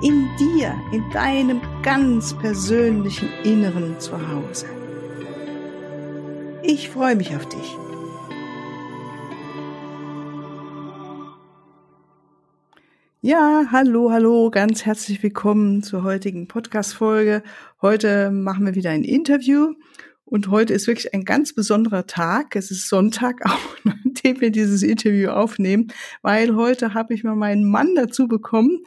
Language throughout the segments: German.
In dir, in deinem ganz persönlichen Inneren Zuhause. Ich freue mich auf dich. Ja, hallo, hallo, ganz herzlich willkommen zur heutigen Podcast-Folge. Heute machen wir wieder ein Interview und heute ist wirklich ein ganz besonderer Tag. Es ist Sonntag, auch an dem wir dieses Interview aufnehmen, weil heute habe ich mal meinen Mann dazu bekommen,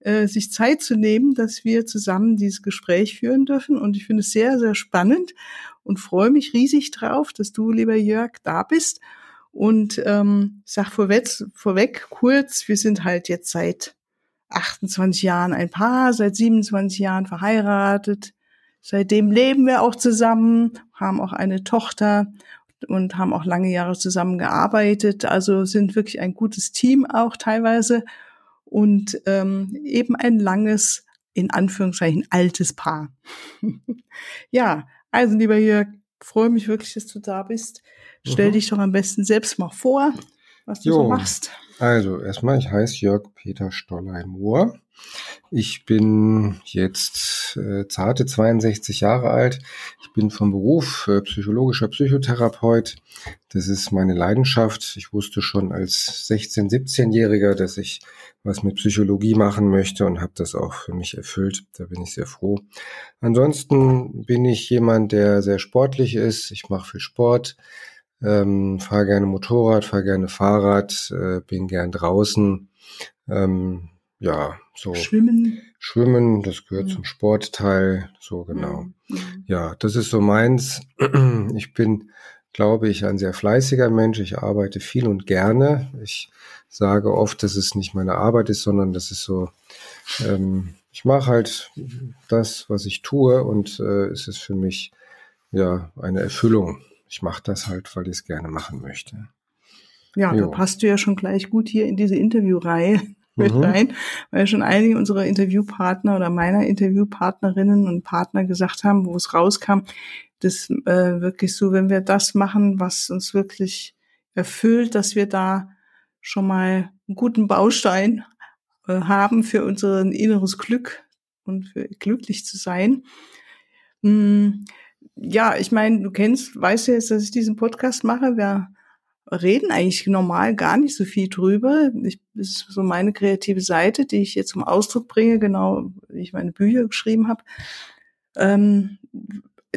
äh, sich Zeit zu nehmen, dass wir zusammen dieses Gespräch führen dürfen. Und ich finde es sehr, sehr spannend und freue mich riesig drauf, dass du, lieber Jörg, da bist. Und ähm, sag vorweg, vorweg kurz, wir sind halt jetzt seit 28 Jahren ein Paar, seit 27 Jahren verheiratet Seitdem leben wir auch zusammen, haben auch eine Tochter und haben auch lange Jahre zusammen gearbeitet. Also sind wirklich ein gutes Team auch teilweise und ähm, eben ein langes, in Anführungszeichen, altes Paar. ja, also lieber Jörg, freue mich wirklich, dass du da bist. Stell mhm. dich doch am besten selbst mal vor, was du jo. so machst. Also erstmal, ich heiße Jörg Peter Stollheim-Mohr. Ich bin jetzt äh, zarte 62 Jahre alt. Ich bin vom Beruf äh, psychologischer Psychotherapeut. Das ist meine Leidenschaft. Ich wusste schon als 16-, 17-Jähriger, dass ich was mit Psychologie machen möchte und habe das auch für mich erfüllt. Da bin ich sehr froh. Ansonsten bin ich jemand, der sehr sportlich ist. Ich mache viel Sport, ähm, fahre gerne Motorrad, fahre gerne Fahrrad, äh, bin gern draußen. Ähm, ja, so. Schwimmen. Schwimmen, das gehört mhm. zum Sportteil, so genau. Mhm. Ja, das ist so meins. Ich bin, glaube ich, ein sehr fleißiger Mensch. Ich arbeite viel und gerne. Ich sage oft, dass es nicht meine Arbeit ist, sondern das ist so, ähm, ich mache halt das, was ich tue und äh, es ist für mich ja eine Erfüllung. Ich mache das halt, weil ich es gerne machen möchte. Ja, jo. da passt du ja schon gleich gut hier in diese Interviewreihe mit mhm. rein, weil schon einige unserer Interviewpartner oder meiner Interviewpartnerinnen und Partner gesagt haben, wo es rauskam, dass äh, wirklich so, wenn wir das machen, was uns wirklich erfüllt, dass wir da schon mal einen guten Baustein äh, haben für unser inneres Glück und für glücklich zu sein. Hm, ja, ich meine, du kennst, weißt ja jetzt, dass ich diesen Podcast mache. Wir reden eigentlich normal gar nicht so viel drüber. Ich, das ist so meine kreative Seite, die ich jetzt zum Ausdruck bringe, genau wie ich meine Bücher geschrieben habe. Ähm,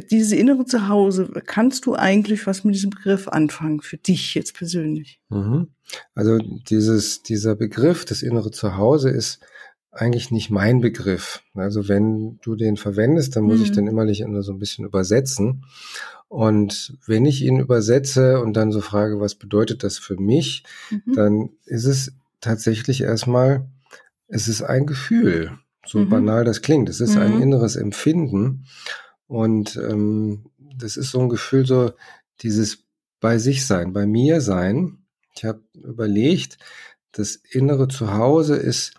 diese innere Zuhause, kannst du eigentlich was mit diesem Begriff anfangen, für dich jetzt persönlich? Mhm. Also dieses, dieser Begriff, das innere Zuhause ist eigentlich nicht mein Begriff. Also wenn du den verwendest, dann muss mhm. ich den immer so ein bisschen übersetzen. Und wenn ich ihn übersetze und dann so frage, was bedeutet das für mich, mhm. dann ist es tatsächlich erstmal, es ist ein Gefühl, so mhm. banal das klingt. Es ist ein mhm. inneres Empfinden. Und ähm, das ist so ein Gefühl, so dieses bei sich sein, bei mir sein. Ich habe überlegt, das innere Zuhause ist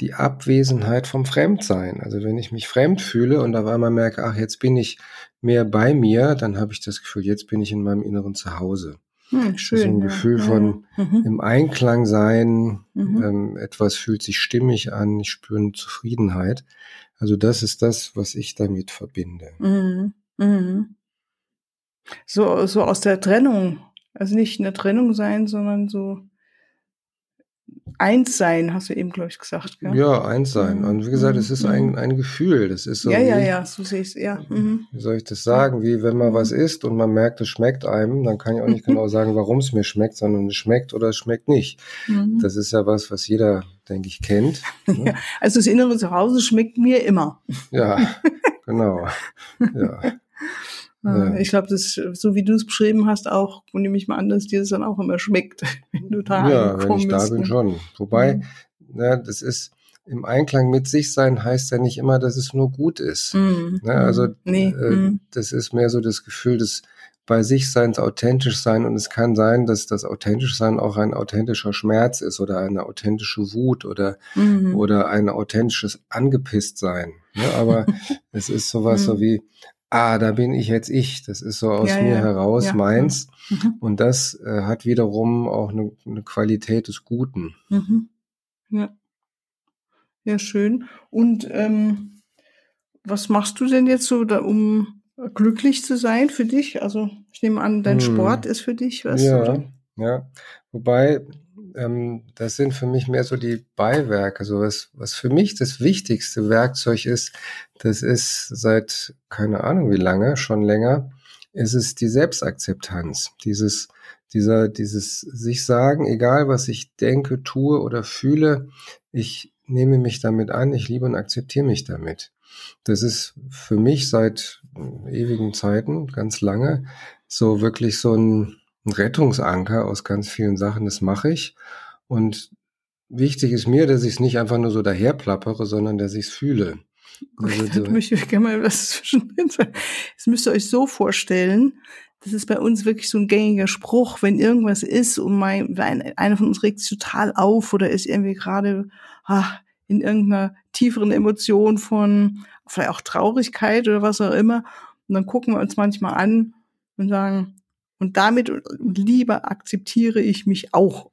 die Abwesenheit vom Fremdsein. Also wenn ich mich fremd fühle und auf einmal merke, ach, jetzt bin ich mehr bei mir, dann habe ich das Gefühl, jetzt bin ich in meinem inneren Zuhause. Hm, schön, ist ein ja. Gefühl von ja. mhm. im Einklang sein, mhm. ähm, etwas fühlt sich stimmig an, ich spüre eine Zufriedenheit. Also das ist das, was ich damit verbinde. Mhm. mhm. So, so aus der Trennung. Also nicht eine Trennung sein, sondern so eins sein, hast du eben, glaube ich, gesagt. Gell? Ja, eins sein. Mhm. Und wie gesagt, es ist ein, mhm. ein Gefühl. Das ist so. Ja, wie, ja, ja, so sehe ich es, ja. Mhm. Wie soll ich das sagen? Wie wenn man was isst und man merkt, es schmeckt einem, dann kann ich auch nicht genau sagen, warum es mir schmeckt, sondern es schmeckt oder es schmeckt nicht. Mhm. Das ist ja was, was jeder, denke ich, kennt. Ne? Ja, also das innere Zuhause schmeckt mir immer. Ja, genau. Ja. Ja. Ich glaube, das, so wie du es beschrieben hast, auch, nehme ich mal an, dass dir das dann auch immer schmeckt, wenn du da Ja, wenn ich da bin, ne? schon. Wobei, mhm. ja, das ist, im Einklang mit sich sein heißt ja nicht immer, dass es nur gut ist. Mhm. Ne? Also nee. äh, mhm. das ist mehr so das Gefühl des bei sich sein, authentisch sein und es kann sein, dass das authentisch sein auch ein authentischer Schmerz ist oder eine authentische Wut oder mhm. oder ein authentisches angepisst sein. Ne? Aber es ist sowas so mhm. wie ah, da bin ich jetzt ich. Das ist so aus ja, mir ja. heraus ja. meins. Mhm. Und das äh, hat wiederum auch eine, eine Qualität des Guten. Mhm. Ja. Ja, schön. Und ähm, was machst du denn jetzt so, da, um glücklich zu sein für dich? Also ich nehme an, dein hm. Sport ist für dich was? Ja, oder? ja. Wobei, ähm, das sind für mich mehr so die Beiwerke. So was, was für mich das wichtigste Werkzeug ist, das ist seit keine Ahnung wie lange, schon länger, ist es die Selbstakzeptanz. Dieses, dieser, dieses sich sagen, egal was ich denke, tue oder fühle, ich nehme mich damit an, ich liebe und akzeptiere mich damit. Das ist für mich seit ewigen Zeiten, ganz lange, so wirklich so ein Rettungsanker aus ganz vielen Sachen. Das mache ich. Und wichtig ist mir, dass ich es nicht einfach nur so daherplappere, sondern dass ich es fühle. Also, okay, da möchte ich gerne mal was zwischendrin sagen. Das müsst ihr euch so vorstellen. Das ist bei uns wirklich so ein gängiger Spruch, wenn irgendwas ist und mein, einer von uns regt sich total auf oder ist irgendwie gerade ah, in irgendeiner tieferen Emotion von vielleicht auch Traurigkeit oder was auch immer. Und dann gucken wir uns manchmal an und sagen, und damit lieber akzeptiere ich mich auch.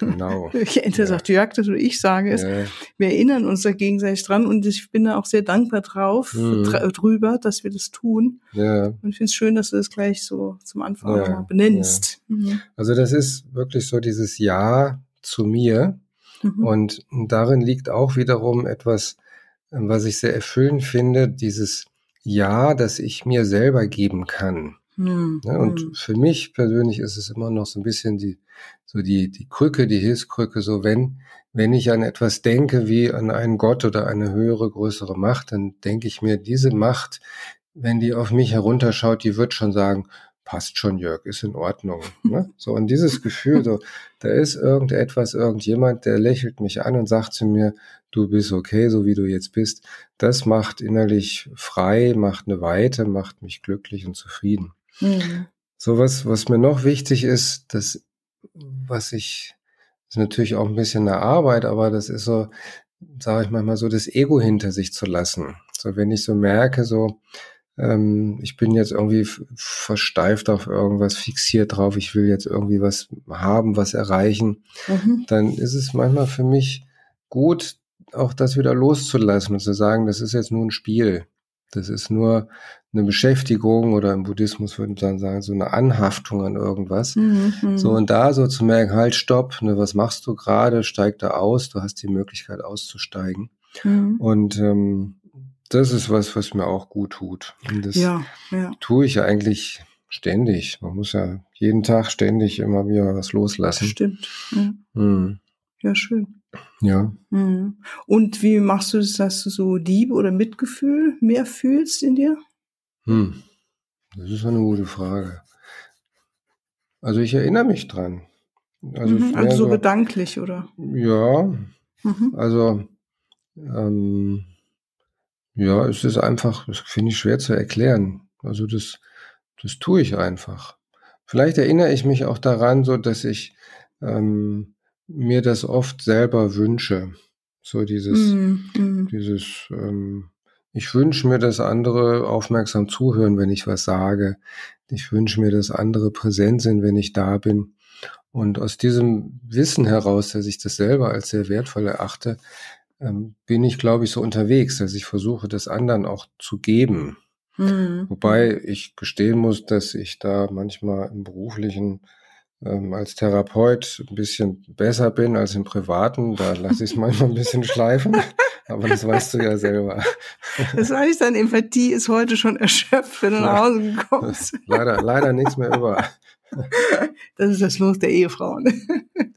Genau. Entweder ja. sagt Jörg das oder ich sage es. Ja. Wir erinnern uns da gegenseitig dran und ich bin da auch sehr dankbar drauf, mhm. drüber, dass wir das tun. Ja. Und ich finde es schön, dass du das gleich so zum Anfang ja. benennst. Mhm. Also das ist wirklich so dieses Ja zu mir. Mhm. Und darin liegt auch wiederum etwas, was ich sehr erfüllend finde, dieses Ja, das ich mir selber geben kann. Mhm. Ja, und hm. für mich persönlich ist es immer noch so ein bisschen die, so die, die Krücke, die Hilfskrücke, so wenn, wenn ich an etwas denke wie an einen Gott oder eine höhere, größere Macht, dann denke ich mir, diese Macht, wenn die auf mich herunterschaut, die wird schon sagen, passt schon, Jörg, ist in Ordnung. Ne? So, und dieses Gefühl, so, da ist irgendetwas, irgendjemand, der lächelt mich an und sagt zu mir, du bist okay, so wie du jetzt bist. Das macht innerlich frei, macht eine Weite, macht mich glücklich und zufrieden. Mhm. So was, was mir noch wichtig ist, das, was ich, ist natürlich auch ein bisschen eine Arbeit, aber das ist so, sage ich manchmal so, das Ego hinter sich zu lassen. So, wenn ich so merke, so, ähm, ich bin jetzt irgendwie versteift auf irgendwas, fixiert drauf, ich will jetzt irgendwie was haben, was erreichen, mhm. dann ist es manchmal für mich gut, auch das wieder loszulassen und zu sagen, das ist jetzt nur ein Spiel. Das ist nur eine Beschäftigung oder im Buddhismus würde man sagen, so eine Anhaftung an irgendwas. Mhm, so und da so zu merken, halt, stopp, ne, was machst du gerade? Steig da aus, du hast die Möglichkeit auszusteigen. Mhm. Und ähm, das ist was, was mir auch gut tut. Und das ja, ja. tue ich ja eigentlich ständig. Man muss ja jeden Tag ständig immer wieder was loslassen. Stimmt. Ja, mhm. ja schön. Ja. Mhm. Und wie machst du das, dass du so Liebe oder Mitgefühl mehr fühlst in dir? Hm. Das ist eine gute Frage. Also ich erinnere mich dran. Also, mhm, also so gedanklich, oder? Ja. Mhm. Also ähm, ja, es ist einfach, das finde ich schwer zu erklären. Also das, das tue ich einfach. Vielleicht erinnere ich mich auch daran, so dass ich ähm, mir das oft selber wünsche. So dieses, mm, mm. dieses, ähm, ich wünsche mir, dass andere aufmerksam zuhören, wenn ich was sage. Ich wünsche mir, dass andere präsent sind, wenn ich da bin. Und aus diesem Wissen heraus, dass ich das selber als sehr wertvoll erachte, ähm, bin ich, glaube ich, so unterwegs, dass ich versuche, das anderen auch zu geben. Mhm. Wobei ich gestehen muss, dass ich da manchmal im beruflichen ähm, als Therapeut ein bisschen besser bin als im Privaten. Da lasse ich es manchmal ein bisschen schleifen. Aber das weißt du ja selber. Das heißt, deine Empathie ist heute schon erschöpft, wenn du nach Hause kommst. Leider, leider nichts mehr über. Das ist das Los der Ehefrauen.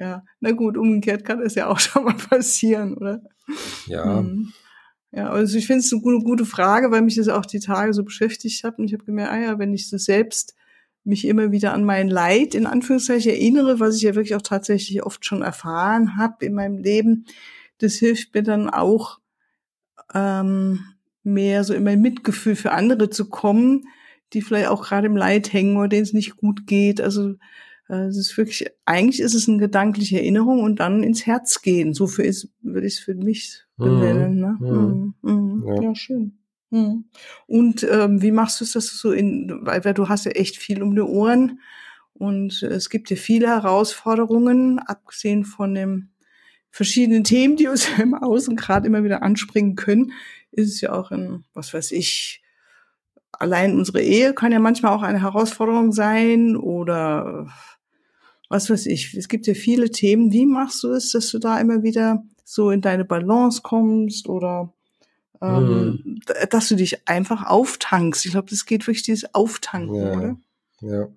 Ja, na gut, umgekehrt kann das ja auch schon mal passieren, oder? Ja. Hm. Ja, also ich finde es eine gute, gute Frage, weil mich das auch die Tage so beschäftigt hat und ich habe gemerkt, ah ja, wenn ich das selbst mich immer wieder an mein Leid in Anführungszeichen erinnere, was ich ja wirklich auch tatsächlich oft schon erfahren habe in meinem Leben, das hilft mir dann auch ähm, mehr so in mein Mitgefühl für andere zu kommen, die vielleicht auch gerade im Leid hängen oder denen es nicht gut geht. Also äh, es ist wirklich, eigentlich ist es eine gedankliche Erinnerung und dann ins Herz gehen. So für ist, würde ich es für mich mhm. benennen. Ne? Mhm. Mhm. Ja. ja. schön. Mhm. Und ähm, wie machst du es, dass du so in, weil, weil du hast ja echt viel um die Ohren und es gibt ja viele Herausforderungen, abgesehen von den verschiedenen Themen, die uns im Außen gerade immer wieder anspringen können, ist es ja auch in, was weiß ich, allein unsere Ehe kann ja manchmal auch eine Herausforderung sein oder was weiß ich. Es gibt ja viele Themen. Wie machst du es, dass du da immer wieder so in deine Balance kommst oder ähm, mhm. dass du dich einfach auftankst? Ich glaube, das geht wirklich dieses Auftanken, ja, oder? Ja.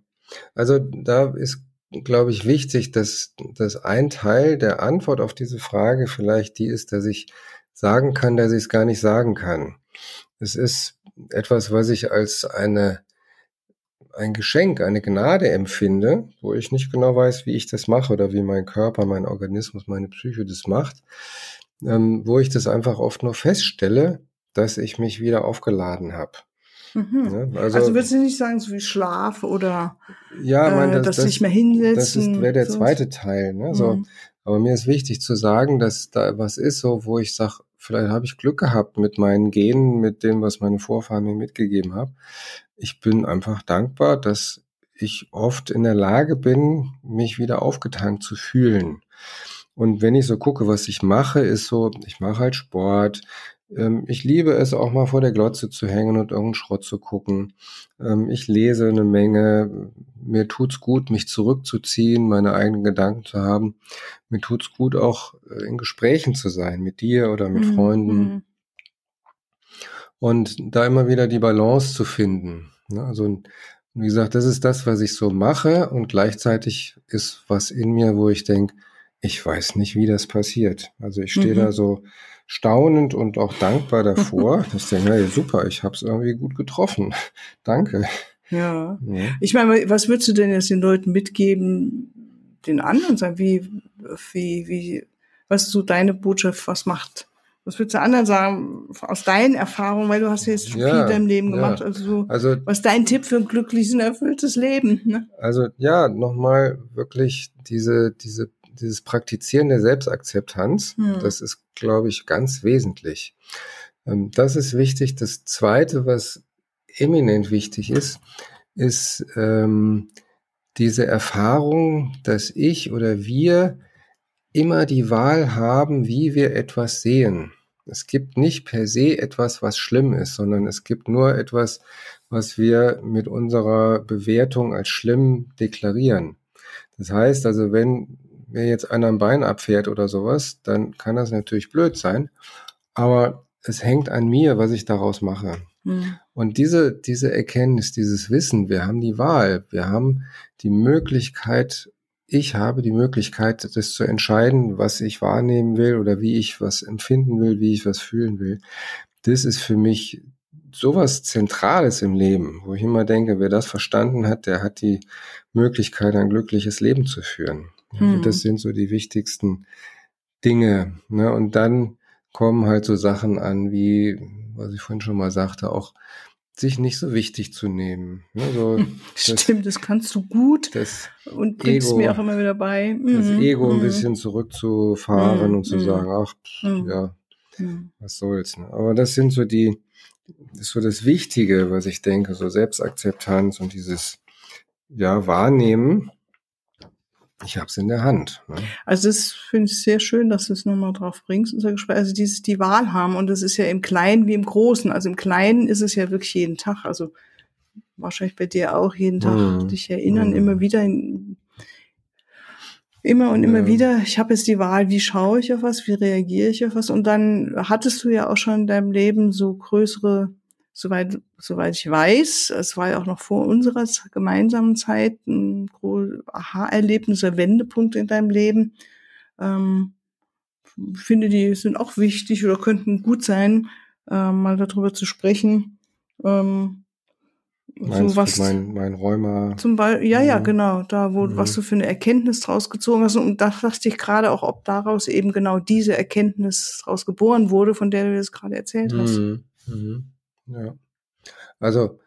Also da ist, glaube ich, wichtig, dass, dass ein Teil der Antwort auf diese Frage vielleicht die ist, dass ich sagen kann, dass ich es gar nicht sagen kann. Es ist etwas, was ich als eine ein Geschenk, eine Gnade empfinde, wo ich nicht genau weiß, wie ich das mache oder wie mein Körper, mein Organismus, meine Psyche das macht, ähm, wo ich das einfach oft nur feststelle, dass ich mich wieder aufgeladen habe. Mhm. Ja, also, also würdest du nicht sagen, so wie Schlaf oder ja, äh, mein, das, dass das, nicht mehr hinsetzen? Das wäre der so. zweite Teil. Ne? So, mhm. Aber mir ist wichtig zu sagen, dass da was ist, so wo ich sage, vielleicht habe ich Glück gehabt mit meinen Genen, mit dem, was meine Vorfahren mir mitgegeben haben. Ich bin einfach dankbar, dass ich oft in der Lage bin, mich wieder aufgetankt zu fühlen. Und wenn ich so gucke, was ich mache, ist so, ich mache halt Sport, ähm, ich liebe es auch mal vor der Glotze zu hängen und irgendeinen Schrott zu gucken. Ähm, ich lese eine Menge. Mir tut's gut, mich zurückzuziehen, meine eigenen Gedanken zu haben. Mir tut's gut, auch äh, in Gesprächen zu sein, mit dir oder mit mhm. Freunden. Mhm. Und da immer wieder die Balance zu finden. Ne? Also, wie gesagt, das ist das, was ich so mache. Und gleichzeitig ist was in mir, wo ich denke, ich weiß nicht, wie das passiert. Also ich stehe mhm. da so staunend und auch dankbar davor. ich denke, hey, super, ich habe es irgendwie gut getroffen. Danke. Ja. ja. Ich meine, was würdest du denn jetzt den Leuten mitgeben, den anderen sagen, wie, wie, wie, was ist so deine Botschaft, was macht? Was würdest du anderen sagen, aus deinen Erfahrungen, weil du hast jetzt ja, viel in deinem Leben gemacht, ja. also, so, also was ist dein Tipp für ein glückliches und erfülltes Leben? Ne? Also ja, nochmal wirklich diese, diese dieses Praktizieren der Selbstakzeptanz, hm. das ist, glaube ich, ganz wesentlich. Ähm, das ist wichtig. Das Zweite, was eminent wichtig ist, ist ähm, diese Erfahrung, dass ich oder wir immer die Wahl haben, wie wir etwas sehen. Es gibt nicht per se etwas, was schlimm ist, sondern es gibt nur etwas, was wir mit unserer Bewertung als schlimm deklarieren. Das heißt also, wenn mir jetzt einer ein Bein abfährt oder sowas, dann kann das natürlich blöd sein. Aber es hängt an mir, was ich daraus mache. Mhm. Und diese, diese Erkenntnis, dieses Wissen, wir haben die Wahl, wir haben die Möglichkeit, ich habe die Möglichkeit, das zu entscheiden, was ich wahrnehmen will oder wie ich was empfinden will, wie ich was fühlen will. Das ist für mich sowas Zentrales im Leben, wo ich immer denke, wer das verstanden hat, der hat die Möglichkeit, ein glückliches Leben zu führen. Hm. Das sind so die wichtigsten Dinge. Ne? Und dann kommen halt so Sachen an, wie, was ich vorhin schon mal sagte, auch sich nicht so wichtig zu nehmen. Ne? So Stimmt, das, kannst du gut das und bringst Ego, mir auch immer wieder bei. Mhm. Das Ego mhm. ein bisschen zurückzufahren mhm. und zu mhm. sagen, ach, pff, mhm. ja, mhm. was soll's. Ne? Aber das sind so die, das ist so das Wichtige, was ich denke, so Selbstakzeptanz und dieses, ja, Wahrnehmen ich habe es in der Hand. Ne? Also das finde ich sehr schön, dass du es nochmal drauf bringst, unser Gespräch. Also dieses die Wahl haben und das ist ja im Kleinen wie im Großen. Also im Kleinen ist es ja wirklich jeden Tag. Also wahrscheinlich bei dir auch jeden Tag mhm. dich erinnern, mhm. immer wieder in, immer und immer ja. wieder. Ich habe jetzt die Wahl, wie schaue ich auf was, wie reagiere ich auf was. Und dann hattest du ja auch schon in deinem Leben so größere soweit, soweit ich weiß, es war ja auch noch vor unserer gemeinsamen Zeit ein Aha-Erlebnis, ein Wendepunkt in deinem Leben. Ähm, ich finde, die sind auch wichtig oder könnten gut sein, äh, mal darüber zu sprechen. Ähm, Meinst so was mein, mein Rheuma. Zum Beispiel, ja, ja, mhm. genau, da, wo, mhm. was du für eine Erkenntnis draus gezogen hast. Und da dachte ich gerade auch, ob daraus eben genau diese Erkenntnis draus geboren wurde, von der du jetzt gerade erzählt hast. Mhm. mhm. Ja. Also,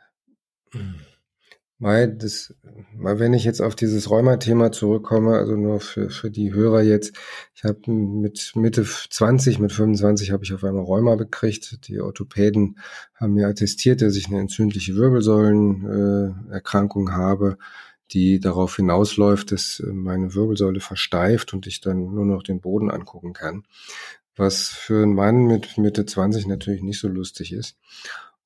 Mai, das, mal wenn ich jetzt auf dieses Rheuma-Thema zurückkomme, also nur für, für die Hörer jetzt, ich habe mit Mitte 20, mit 25 habe ich auf einmal Rheuma gekriegt. Die Orthopäden haben mir attestiert, dass ich eine entzündliche Wirbelsäulenerkrankung äh, habe, die darauf hinausläuft, dass meine Wirbelsäule versteift und ich dann nur noch den Boden angucken kann. Was für einen Mann mit Mitte 20 natürlich nicht so lustig ist.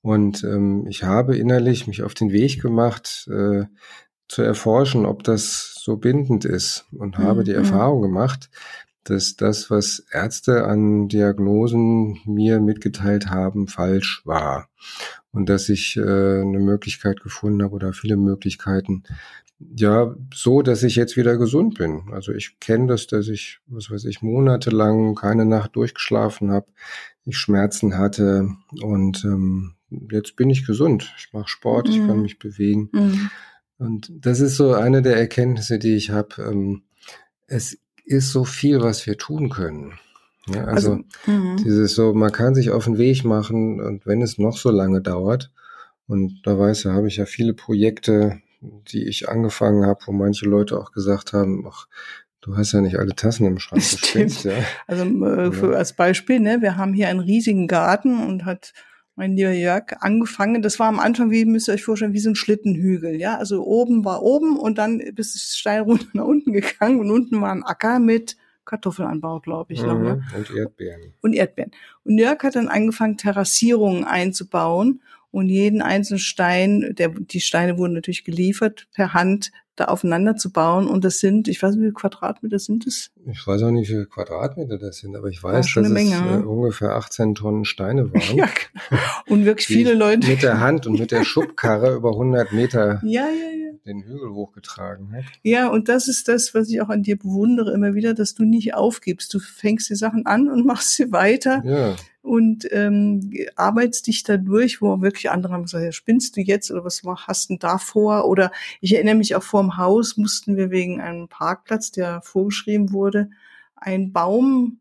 Und ähm, ich habe innerlich mich auf den Weg gemacht, äh, zu erforschen, ob das so bindend ist und mhm. habe die mhm. Erfahrung gemacht, dass das, was Ärzte an Diagnosen mir mitgeteilt haben, falsch war. Und dass ich äh, eine Möglichkeit gefunden habe oder viele Möglichkeiten, ja, so, dass ich jetzt wieder gesund bin. Also ich kenne das, dass ich, was weiß ich, monatelang keine Nacht durchgeschlafen habe, ich Schmerzen hatte und ähm, jetzt bin ich gesund. Ich mache Sport, mhm. ich kann mhm. mich bewegen. Mhm. Und das ist so eine der Erkenntnisse, die ich habe. Ähm, es ist so viel, was wir tun können. Ja, also, also mhm. dieses so, man kann sich auf den Weg machen und wenn es noch so lange dauert, und da weiß ja, habe ich ja viele Projekte, die ich angefangen habe, wo manche Leute auch gesagt haben, ach, du hast ja nicht alle Tassen im Schrank. Stimmt. Ja. Also äh, für, als Beispiel, ne, wir haben hier einen riesigen Garten und hat mein lieber Jörg, angefangen. Das war am Anfang, wie müsst ihr euch vorstellen, wie so ein Schlittenhügel. Ja, also oben war oben und dann bist du steil runter nach unten gegangen und unten war ein Acker mit Kartoffelanbau, glaube ich. Mhm, noch, ne? Und Erdbeeren. Und Erdbeeren. Und Jörg hat dann angefangen, Terrassierungen einzubauen und jeden einzelnen Stein, der, die Steine wurden natürlich geliefert, per Hand da aufeinander zu bauen. Und das sind, ich weiß nicht, wie viele Quadratmeter sind es? Ich weiß auch nicht, wie viele Quadratmeter das sind, aber ich weiß, dass es Menge, äh, ungefähr 18 Tonnen Steine waren. ja, genau. und wirklich viele Leute. Mit der Hand und mit der Schubkarre über 100 Meter ja, ja, ja. den Hügel hochgetragen hat. Ja, und das ist das, was ich auch an dir bewundere immer wieder, dass du nicht aufgibst. Du fängst die Sachen an und machst sie weiter. Ja und ähm, arbeitest dich da durch, wo wirklich andere haben gesagt, ja, spinnst du jetzt oder was hast du denn da vor? Oder ich erinnere mich auch vor dem Haus mussten wir wegen einem Parkplatz, der vorgeschrieben wurde, einen Baum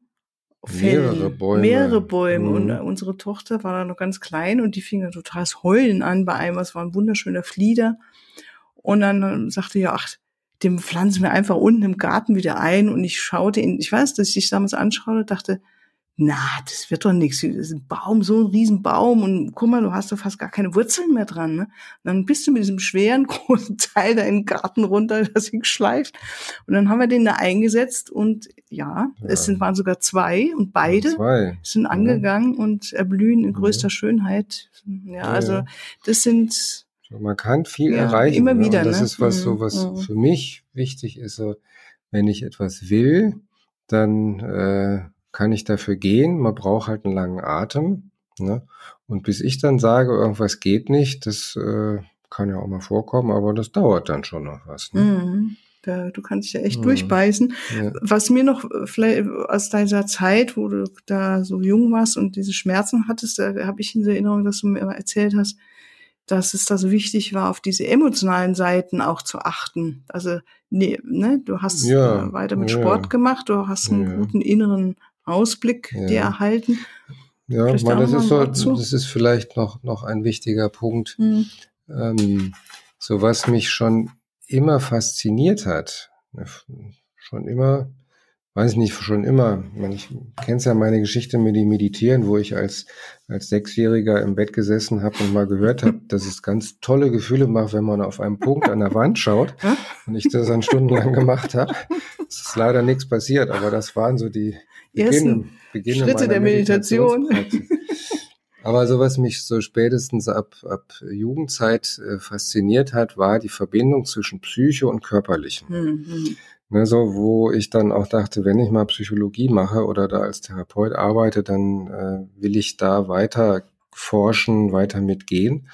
fällen. Mehrere Bäume. Mehrere Bäume. Mhm. Und äh, unsere Tochter war da noch ganz klein und die fing da total das Heulen an bei einem. Es war ein wunderschöner Flieder. Und dann äh, sagte ja, ach, dem pflanzen wir einfach unten im Garten wieder ein. Und ich schaute ihn, ich weiß, dass ich damals anschaute, dachte, na, das wird doch nichts. Das ist ein Baum, so ein Riesenbaum und guck mal, du hast doch fast gar keine Wurzeln mehr dran. Ne? Und dann bist du mit diesem schweren, großen Teil da in den Garten runter, das ihn geschleift. Und dann haben wir den da eingesetzt und ja, ja. es sind, waren sogar zwei und beide zwei. sind angegangen ja. und erblühen in größter ja. Schönheit. Ja, also das sind... Man kann viel erreichen. Immer ne? wieder. Und das ne? ist was, so was mhm. für mich wichtig ist. So, wenn ich etwas will, dann... Äh, kann ich dafür gehen. Man braucht halt einen langen Atem. Ne? Und bis ich dann sage, irgendwas geht nicht, das äh, kann ja auch mal vorkommen, aber das dauert dann schon noch was. Ne? Mhm. Da, du kannst dich ja echt mhm. durchbeißen. Ja. Was mir noch äh, vielleicht aus deiner Zeit, wo du da so jung warst und diese Schmerzen hattest, da habe ich in Erinnerung, dass du mir immer erzählt hast, dass es da so wichtig war, auf diese emotionalen Seiten auch zu achten. Also nee, ne, du hast ja, weiter mit ja, Sport gemacht, du hast einen guten inneren Ausblick ja. dir erhalten. Ja, man, das ist so, das ist vielleicht noch, noch ein wichtiger Punkt. Mhm. Ähm, so was mich schon immer fasziniert hat, ne, schon immer, weiß ich nicht, schon immer, ich kenn's ja meine Geschichte mit dem Meditieren, wo ich als, als Sechsjähriger im Bett gesessen habe und mal gehört habe, dass es ganz tolle Gefühle macht, wenn man auf einen Punkt an der Wand schaut und ich das dann stundenlang gemacht habe. Es ist leider nichts passiert, aber das waren so die, ersten Beginn, Schritte der Meditation. Aber so was mich so spätestens ab, ab Jugendzeit äh, fasziniert hat, war die Verbindung zwischen Psyche und Körperlichen. Mhm. Ne, so, wo ich dann auch dachte, wenn ich mal Psychologie mache oder da als Therapeut arbeite, dann äh, will ich da weiter forschen, weiter mitgehen.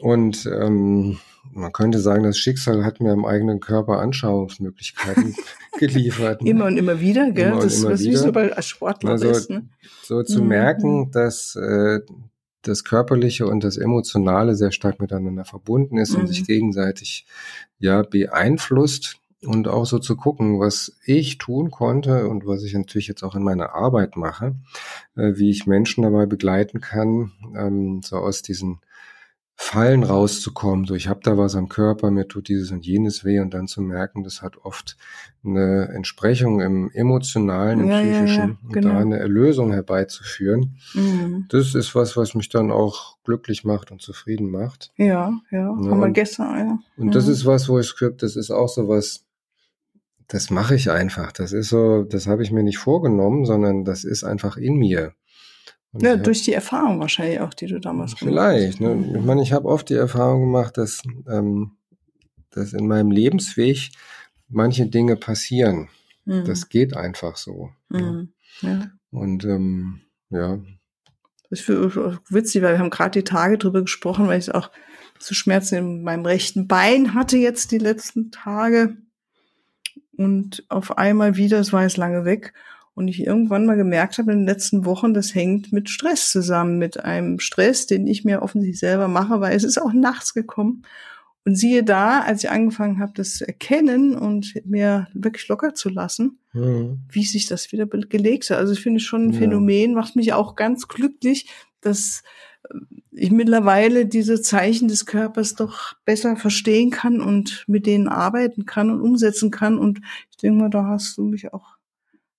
Und ähm, man könnte sagen, das Schicksal hat mir im eigenen Körper Anschauungsmöglichkeiten geliefert. Ne? Immer und immer wieder, gell? Immer das, immer was wieder. wie so bei Sportler also, ist, ne? So zu mhm. merken, dass äh, das Körperliche und das Emotionale sehr stark miteinander verbunden ist mhm. und sich gegenseitig ja beeinflusst und auch so zu gucken, was ich tun konnte und was ich natürlich jetzt auch in meiner Arbeit mache, äh, wie ich Menschen dabei begleiten kann, ähm, so aus diesen Fallen rauszukommen. So, ich habe da was am Körper, mir tut dieses und jenes weh und dann zu merken, das hat oft eine Entsprechung im emotionalen, im ja, psychischen ja, ja, und genau. da eine Erlösung herbeizuführen. Mhm. Das ist was, was mich dann auch glücklich macht und zufrieden macht. Ja, ja, haben wir gestern. Ja. Und mhm. das ist was, wo ich das ist auch so was, das mache ich einfach. Das ist so, das habe ich mir nicht vorgenommen, sondern das ist einfach in mir. Und ja, durch die Erfahrung wahrscheinlich auch, die du damals gemacht hast. Vielleicht. Ne? Ich meine, ich habe oft die Erfahrung gemacht, dass, ähm, dass in meinem Lebensweg manche Dinge passieren. Mhm. Das geht einfach so. Mhm. Ja. ja. Und ähm, ja. Das ist für, witzig, weil wir haben gerade die Tage drüber gesprochen, weil ich auch zu Schmerzen in meinem rechten Bein hatte jetzt die letzten Tage. Und auf einmal wieder, es war jetzt lange weg, und ich irgendwann mal gemerkt habe in den letzten Wochen, das hängt mit Stress zusammen, mit einem Stress, den ich mir offensichtlich selber mache, weil es ist auch nachts gekommen. Und siehe da, als ich angefangen habe, das zu erkennen und mir wirklich locker zu lassen, mhm. wie sich das wieder gelegt hat. Also ich finde schon ein ja. Phänomen, macht mich auch ganz glücklich, dass ich mittlerweile diese Zeichen des Körpers doch besser verstehen kann und mit denen arbeiten kann und umsetzen kann. Und ich denke mal, da hast du mich auch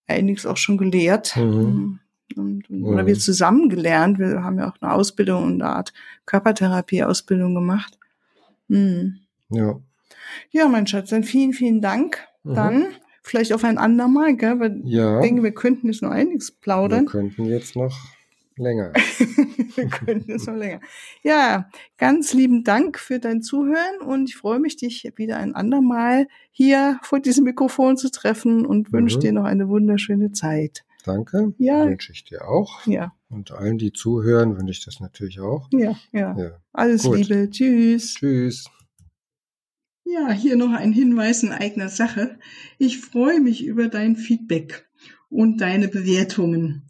einiges auch schon gelehrt. Mhm. Und, und, oder wir zusammen gelernt. Wir haben ja auch eine Ausbildung und eine Art Körpertherapie-Ausbildung gemacht. Mhm. Ja. Ja, mein Schatz, dann vielen, vielen Dank. Mhm. Dann vielleicht auf ein andermal, gell? Weil ja. ich denke, wir könnten jetzt noch einiges plaudern. Wir könnten jetzt noch länger. wir könnten es noch länger. Ja, ganz lieben Dank für dein Zuhören und ich freue mich, dich wieder ein andermal hier vor diesem Mikrofon zu treffen und mhm. wünsche dir noch eine wunderschöne Zeit. Danke. Ja. Wünsche ich dir auch. Ja. Und allen, die zuhören, wünsche ich das natürlich auch. Ja, ja. ja. Alles Gut. Liebe. Tschüss. Tschüss. Ja, hier noch ein Hinweis in eigener Sache. Ich freue mich über dein Feedback und deine Bewertungen